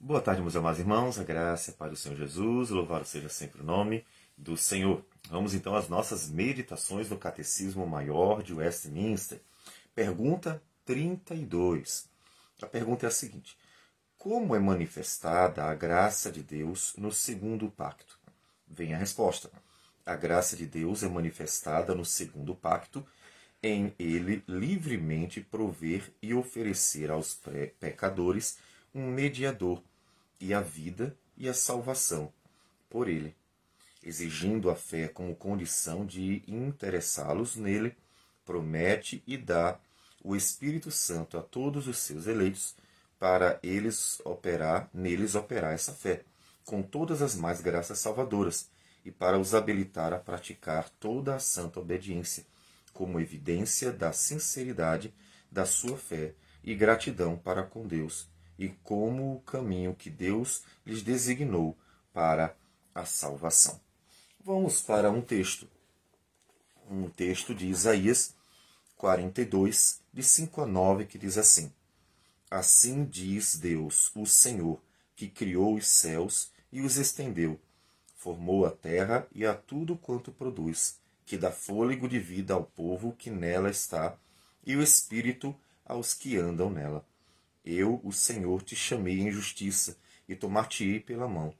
Boa tarde, meus amados irmãos. A graça para o Senhor Jesus. Louvado seja sempre o nome do Senhor. Vamos então às nossas meditações no Catecismo Maior de Westminster. Pergunta 32. A pergunta é a seguinte: Como é manifestada a graça de Deus no segundo pacto? Vem a resposta. A graça de Deus é manifestada no segundo pacto em ele livremente prover e oferecer aos pecadores um mediador e a vida e a salvação por ele, exigindo a fé como condição de interessá-los nele, promete e dá o Espírito Santo a todos os seus eleitos para eles operar, neles operar essa fé, com todas as mais graças salvadoras, e para os habilitar a praticar toda a santa obediência, como evidência da sinceridade da sua fé e gratidão para com Deus e como o caminho que Deus lhes designou para a salvação. Vamos para um texto. Um texto de Isaías 42, de 5 a 9, que diz assim: Assim diz Deus, o Senhor, que criou os céus e os estendeu, formou a terra e a tudo quanto produz, que dá fôlego de vida ao povo que nela está, e o espírito aos que andam nela. Eu, o Senhor, te chamei em justiça, e tomar-te-ei pela mão,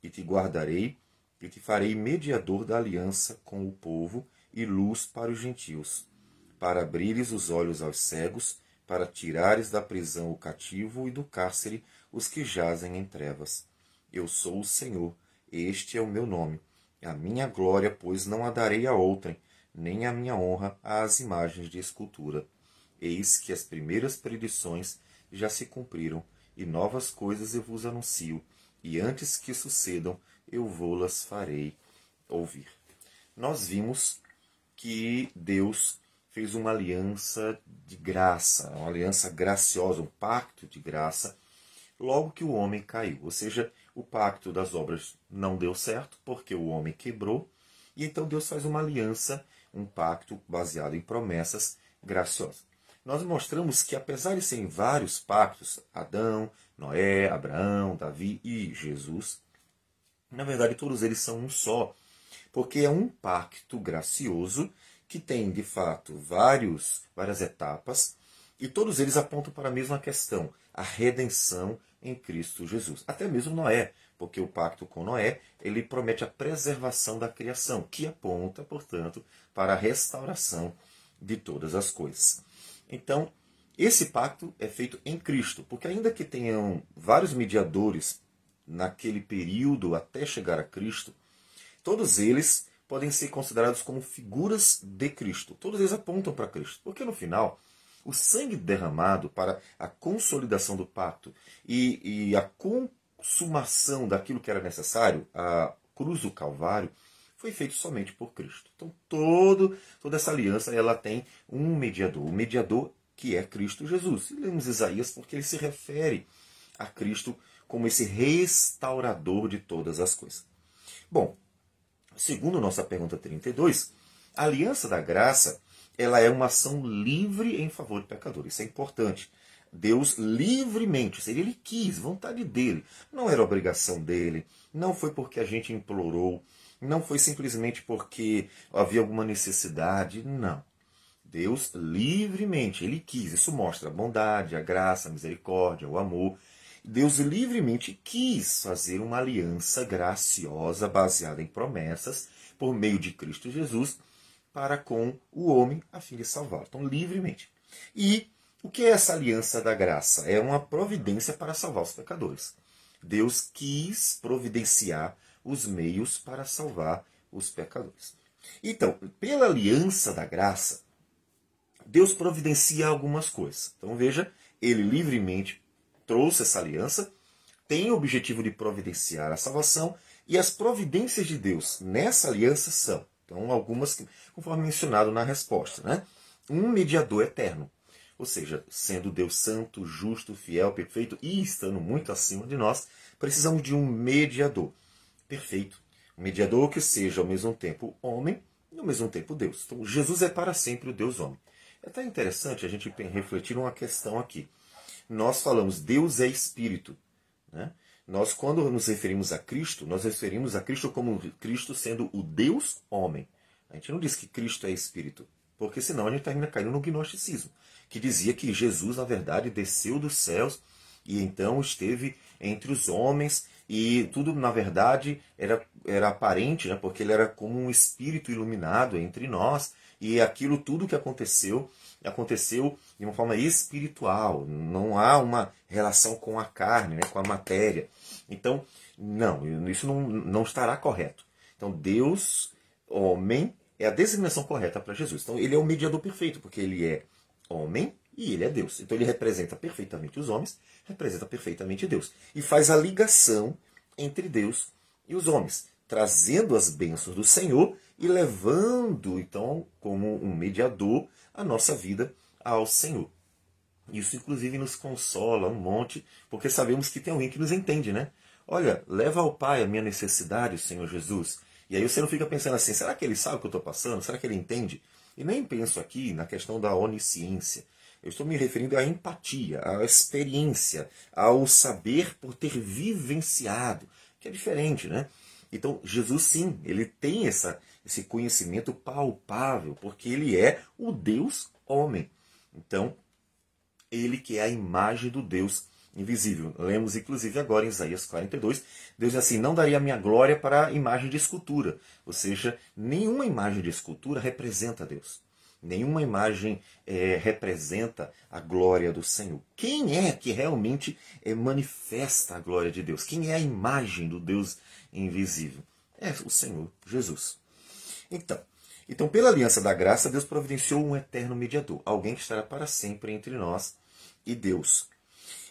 e te guardarei, e te farei mediador da aliança com o povo, e luz para os gentios, para abrires os olhos aos cegos, para tirares da prisão o cativo e do cárcere os que jazem em trevas. Eu sou o Senhor, este é o meu nome. A minha glória, pois, não a darei a outrem, nem a minha honra às imagens de escultura. Eis que as primeiras predições já se cumpriram, e novas coisas eu vos anuncio, e antes que sucedam, eu vou-las farei ouvir. Nós vimos que Deus fez uma aliança de graça, uma aliança graciosa, um pacto de graça, logo que o homem caiu. Ou seja, o pacto das obras não deu certo, porque o homem quebrou, e então Deus faz uma aliança, um pacto baseado em promessas graciosas nós mostramos que, apesar de serem vários pactos, Adão, Noé, Abraão, Davi e Jesus, na verdade todos eles são um só, porque é um pacto gracioso que tem, de fato, vários, várias etapas e todos eles apontam para a mesma questão, a redenção em Cristo Jesus. Até mesmo Noé, porque o pacto com Noé, ele promete a preservação da criação, que aponta, portanto, para a restauração de todas as coisas. Então, esse pacto é feito em Cristo, porque ainda que tenham vários mediadores naquele período até chegar a Cristo, todos eles podem ser considerados como figuras de Cristo. Todos eles apontam para Cristo, porque no final, o sangue derramado para a consolidação do pacto e, e a consumação daquilo que era necessário, a cruz do Calvário, foi feito somente por Cristo. Então todo, toda essa aliança ela tem um mediador, o um mediador que é Cristo Jesus. E lemos Isaías porque ele se refere a Cristo como esse restaurador de todas as coisas. Bom, segundo nossa pergunta 32, a aliança da graça ela é uma ação livre em favor do pecador. Isso é importante. Deus livremente, seria ele quis, vontade dele. Não era obrigação dele, não foi porque a gente implorou, não foi simplesmente porque havia alguma necessidade, não. Deus livremente, ele quis. Isso mostra a bondade, a graça, a misericórdia, o amor. Deus livremente quis fazer uma aliança graciosa baseada em promessas por meio de Cristo Jesus para com o homem a fim de salvar. Então, livremente. E o que é essa aliança da graça? É uma providência para salvar os pecadores. Deus quis providenciar os meios para salvar os pecadores. Então, pela aliança da graça, Deus providencia algumas coisas. Então veja, ele livremente trouxe essa aliança, tem o objetivo de providenciar a salvação, e as providências de Deus nessa aliança são, então algumas conforme mencionado na resposta, né? Um mediador eterno. Ou seja, sendo Deus santo, justo, fiel, perfeito e estando muito acima de nós, precisamos de um mediador perfeito. Um mediador que seja ao mesmo tempo homem e ao mesmo tempo Deus. Então, Jesus é para sempre o Deus homem. É até interessante a gente refletir uma questão aqui. Nós falamos Deus é espírito. Né? nós, quando nos referimos a Cristo, nós referimos a Cristo como Cristo sendo o Deus homem. A gente não diz que Cristo é Espírito, porque senão a gente termina caindo no gnosticismo, que dizia que Jesus, na verdade, desceu dos céus e então esteve entre os homens e tudo, na verdade, era, era aparente, né, porque ele era como um espírito iluminado entre nós e aquilo tudo que aconteceu aconteceu de uma forma espiritual, não há uma relação com a carne, né, com a matéria. Então, não, isso não, não estará correto. Então, Deus, homem, é a designação correta para Jesus. Então, ele é o mediador perfeito, porque ele é homem e ele é Deus. Então, ele representa perfeitamente os homens, representa perfeitamente Deus. E faz a ligação entre Deus e os homens, trazendo as bênçãos do Senhor e levando, então, como um mediador, a nossa vida ao Senhor. Isso, inclusive, nos consola um monte, porque sabemos que tem alguém que nos entende, né? Olha, leva ao Pai a minha necessidade, Senhor Jesus. E aí você não fica pensando assim, será que ele sabe o que eu estou passando? Será que ele entende? E nem penso aqui na questão da onisciência. Eu estou me referindo à empatia, à experiência, ao saber por ter vivenciado, que é diferente, né? Então, Jesus sim, ele tem essa, esse conhecimento palpável, porque ele é o Deus homem. Então, ele que é a imagem do Deus invisível. Lemos inclusive agora em Isaías 42, Deus diz assim: "Não daria a minha glória para a imagem de escultura", ou seja, nenhuma imagem de escultura representa Deus. Nenhuma imagem é, representa a glória do Senhor. Quem é que realmente é, manifesta a glória de Deus? Quem é a imagem do Deus invisível? É o Senhor Jesus. Então, então, pela aliança da graça, Deus providenciou um eterno mediador, alguém que estará para sempre entre nós e Deus.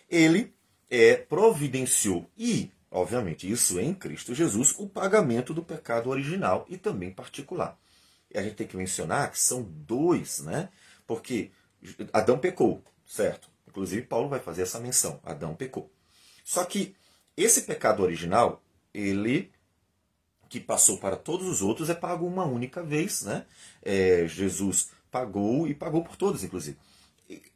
Ele é, providenciou e, obviamente, isso em Cristo Jesus, o pagamento do pecado original e também particular. A gente tem que mencionar que são dois, né? Porque Adão pecou, certo? Inclusive, Paulo vai fazer essa menção: Adão pecou. Só que esse pecado original, ele que passou para todos os outros é pago uma única vez, né? É, Jesus pagou e pagou por todos, inclusive.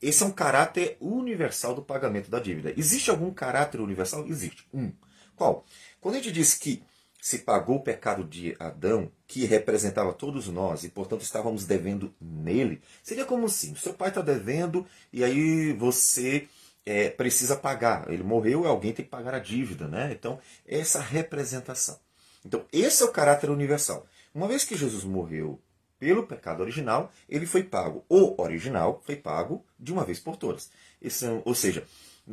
Esse é um caráter universal do pagamento da dívida. Existe algum caráter universal? Existe. Um. Qual? Quando a gente diz que se pagou o pecado de Adão, que representava todos nós, e portanto estávamos devendo nele, seria como assim: seu pai está devendo e aí você é, precisa pagar. Ele morreu e alguém tem que pagar a dívida, né? Então, essa representação. Então, esse é o caráter universal. Uma vez que Jesus morreu pelo pecado original, ele foi pago. O original foi pago de uma vez por todas. Esse, é ou seja,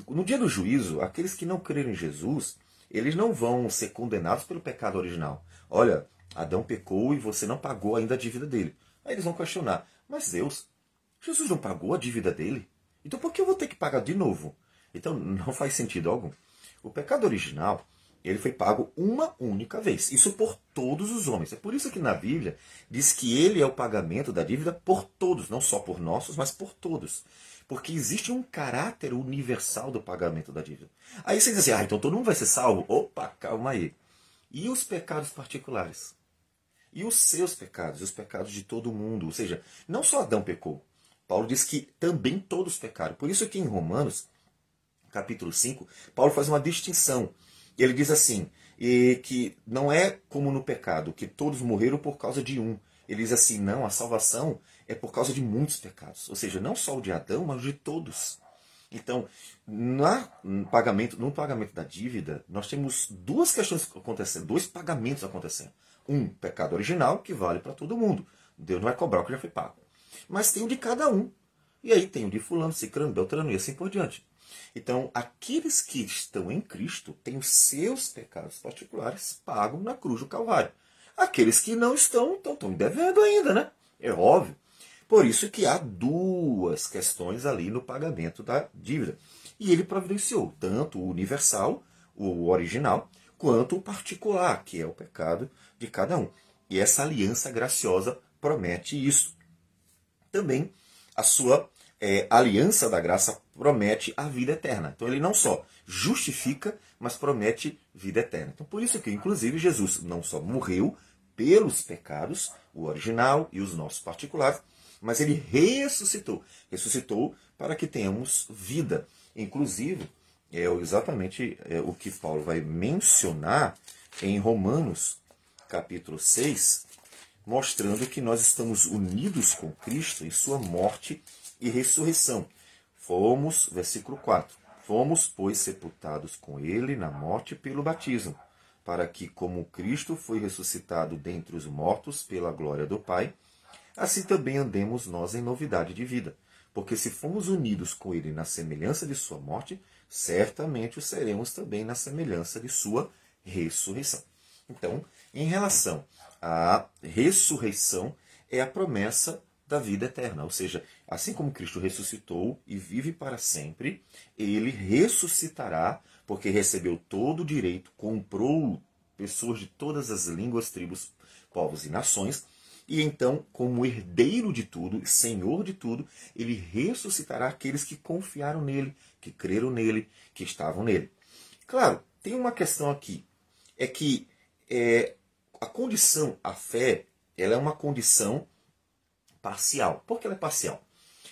no dia do juízo, aqueles que não creram em Jesus, eles não vão ser condenados pelo pecado original. Olha, Adão pecou e você não pagou ainda a dívida dele. Aí eles vão questionar: Mas Deus, Jesus não pagou a dívida dele? Então por que eu vou ter que pagar de novo? Então não faz sentido algum. O pecado original ele foi pago uma única vez. Isso por todos os homens. É por isso que na Bíblia diz que ele é o pagamento da dívida por todos, não só por nossos, mas por todos. Porque existe um caráter universal do pagamento da dívida. Aí você diz assim, ah, então todo mundo vai ser salvo? Opa, calma aí. E os pecados particulares? E os seus pecados, os pecados de todo mundo? Ou seja, não só Adão pecou. Paulo diz que também todos pecaram. Por isso que em Romanos, capítulo 5, Paulo faz uma distinção ele diz assim, e que não é como no pecado, que todos morreram por causa de um. Ele diz assim, não, a salvação é por causa de muitos pecados. Ou seja, não só o de Adão, mas de todos. Então, na, no, pagamento, no pagamento da dívida, nós temos duas questões acontecendo, dois pagamentos acontecendo. Um, pecado original, que vale para todo mundo. Deus não vai cobrar o que já foi pago. Mas tem o de cada um. E aí tem o de fulano, ciclano, beltrano e assim por diante. Então, aqueles que estão em Cristo têm os seus pecados particulares pagos na cruz do Calvário. Aqueles que não estão, estão, estão devendo ainda, né? É óbvio. Por isso que há duas questões ali no pagamento da dívida. E ele providenciou tanto o universal, o original, quanto o particular, que é o pecado de cada um. E essa aliança graciosa promete isso. Também a sua é, aliança da graça promete a vida eterna. Então ele não só justifica, mas promete vida eterna. Então por isso que, inclusive, Jesus não só morreu pelos pecados, o original e os nossos particulares, mas ele ressuscitou. Ressuscitou para que tenhamos vida. Inclusive, é exatamente é, o que Paulo vai mencionar em Romanos, capítulo 6, mostrando que nós estamos unidos com Cristo em sua morte e ressurreição. Fomos, versículo 4, fomos, pois, sepultados com ele na morte pelo batismo, para que, como Cristo foi ressuscitado dentre os mortos pela glória do Pai, assim também andemos nós em novidade de vida. Porque se fomos unidos com ele na semelhança de sua morte, certamente o seremos também na semelhança de sua ressurreição. Então, em relação à ressurreição, é a promessa da vida eterna. Ou seja, assim como Cristo ressuscitou e vive para sempre, ele ressuscitará, porque recebeu todo o direito, comprou pessoas de todas as línguas, tribos, povos e nações, e então, como herdeiro de tudo, senhor de tudo, ele ressuscitará aqueles que confiaram nele, que creram nele, que estavam nele. Claro, tem uma questão aqui, é que é, a condição, a fé, ela é uma condição parcial. Por que ela é parcial?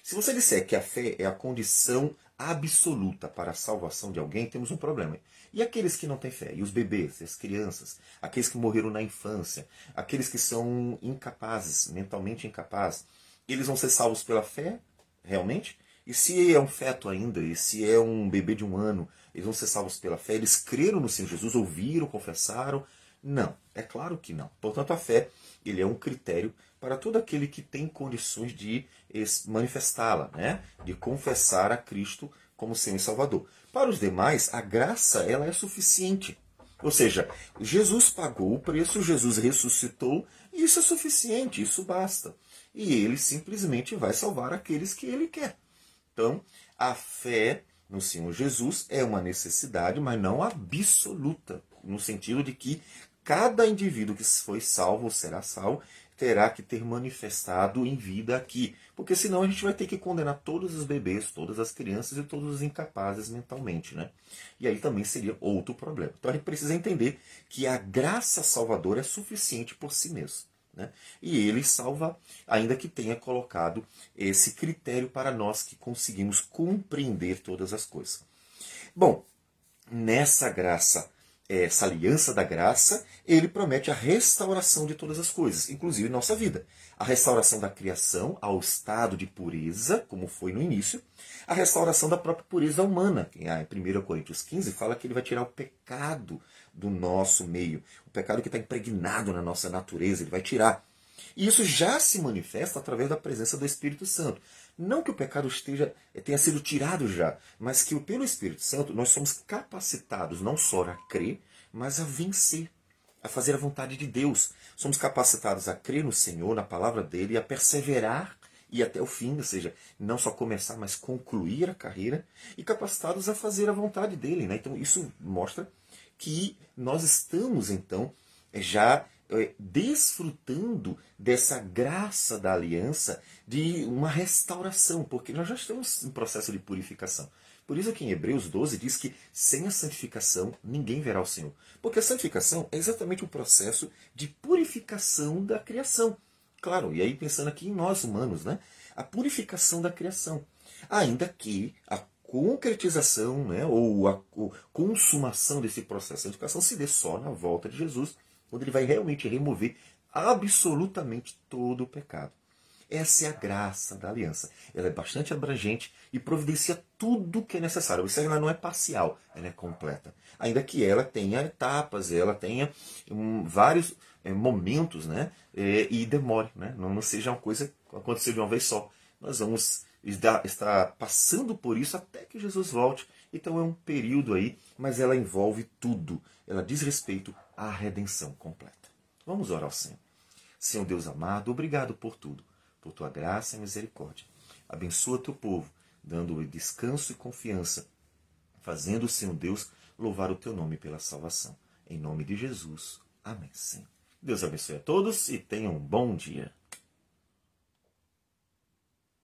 Se você disser que a fé é a condição absoluta para a salvação de alguém, temos um problema. E aqueles que não têm fé? E os bebês, as crianças, aqueles que morreram na infância, aqueles que são incapazes, mentalmente incapazes, eles vão ser salvos pela fé, realmente? E se é um feto ainda, e se é um bebê de um ano, eles vão ser salvos pela fé? Eles creram no Senhor Jesus, ouviram, confessaram? Não, é claro que não. Portanto, a fé ele é um critério para todo aquele que tem condições de manifestá-la, né? de confessar a Cristo como Senhor e Salvador. Para os demais, a graça ela é suficiente. Ou seja, Jesus pagou o preço, Jesus ressuscitou, e isso é suficiente, isso basta. E ele simplesmente vai salvar aqueles que ele quer. Então, a fé no Senhor Jesus é uma necessidade, mas não absoluta, no sentido de que cada indivíduo que foi salvo será salvo terá que ter manifestado em vida aqui. Porque senão a gente vai ter que condenar todos os bebês, todas as crianças e todos os incapazes mentalmente. Né? E aí também seria outro problema. Então a gente precisa entender que a graça salvadora é suficiente por si mesmo. Né? E ele salva, ainda que tenha colocado esse critério para nós que conseguimos compreender todas as coisas. Bom, nessa graça essa aliança da graça, ele promete a restauração de todas as coisas, inclusive nossa vida. A restauração da criação ao estado de pureza, como foi no início, a restauração da própria pureza humana. Em 1 Coríntios 15 fala que ele vai tirar o pecado do nosso meio, o pecado que está impregnado na nossa natureza, ele vai tirar. E isso já se manifesta através da presença do Espírito Santo. Não que o pecado esteja eh, tenha sido tirado já, mas que pelo Espírito Santo nós somos capacitados não só a crer, mas a vencer, a fazer a vontade de Deus. Somos capacitados a crer no Senhor, na palavra dele, a perseverar e até o fim, ou seja, não só começar, mas concluir a carreira, e capacitados a fazer a vontade dele. Né? Então isso mostra que nós estamos então já é, desfrutando dessa graça da aliança de uma restauração, porque nós já estamos em processo de purificação. Por isso que em Hebreus 12 diz que sem a santificação ninguém verá o Senhor. Porque a santificação é exatamente o processo de purificação da criação. Claro, e aí pensando aqui em nós humanos, né? A purificação da criação. Ainda que a concretização, né, ou a consumação desse processo de santificação se dê só na volta de Jesus quando ele vai realmente remover absolutamente todo o pecado. Essa é a graça da aliança. Ela é bastante abrangente e providencia tudo o que é necessário. Isso ela não é parcial, ela é completa. Ainda que ela tenha etapas, ela tenha um, vários é, momentos, né? É, e demore, né? Não, não seja uma coisa que aconteceu de uma vez só. Nós vamos estar passando por isso até que Jesus volte. Então é um período aí, mas ela envolve tudo. Ela diz respeito a redenção completa. Vamos orar ao Senhor. Senhor Deus amado, obrigado por tudo, por tua graça e misericórdia. Abençoa teu povo, dando-lhe descanso e confiança, fazendo, Senhor Deus, louvar o teu nome pela salvação. Em nome de Jesus. Amém, Senhor. Deus abençoe a todos e tenham um bom dia.